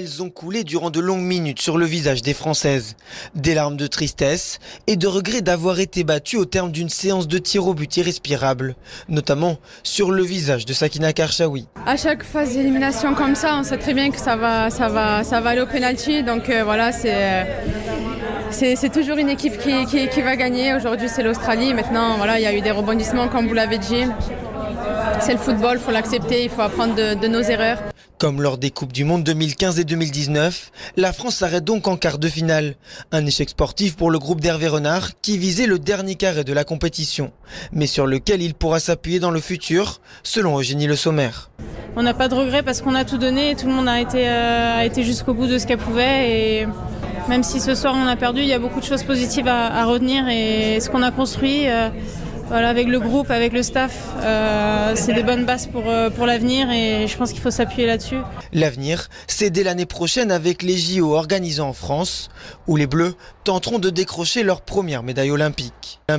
elles ont coulé durant de longues minutes sur le visage des Françaises. Des larmes de tristesse et de regret d'avoir été battues au terme d'une séance de tir au but irrespirable, notamment sur le visage de Sakina Karchaoui. À chaque phase d'élimination comme ça, on sait très bien que ça va, ça va, ça va aller au penalty. Donc euh, voilà, c'est euh, c'est toujours une équipe qui, va gagner. Aujourd'hui, c'est l'Australie. Maintenant, il y a eu des rebondissements, comme vous l'avez dit. C'est le football, il faut l'accepter, il faut apprendre de, de, nos erreurs. Comme lors des Coupes du Monde 2015 et 2019, la France s'arrête donc en quart de finale. Un échec sportif pour le groupe d'Hervé Renard qui visait le dernier carré de la compétition, mais sur lequel il pourra s'appuyer dans le futur, selon Eugénie Le Sommer. On n'a pas de regrets parce qu'on a tout donné, tout le monde a été, euh, a été jusqu'au bout de ce qu'elle pouvait et même si ce soir on a perdu, il y a beaucoup de choses positives à, à retenir et ce qu'on a construit. Euh, voilà, avec le groupe, avec le staff, euh, c'est des bonnes bases pour, euh, pour l'avenir et je pense qu'il faut s'appuyer là-dessus. L'avenir, c'est dès l'année prochaine avec les JO organisés en France, où les Bleus tenteront de décrocher leur première médaille olympique.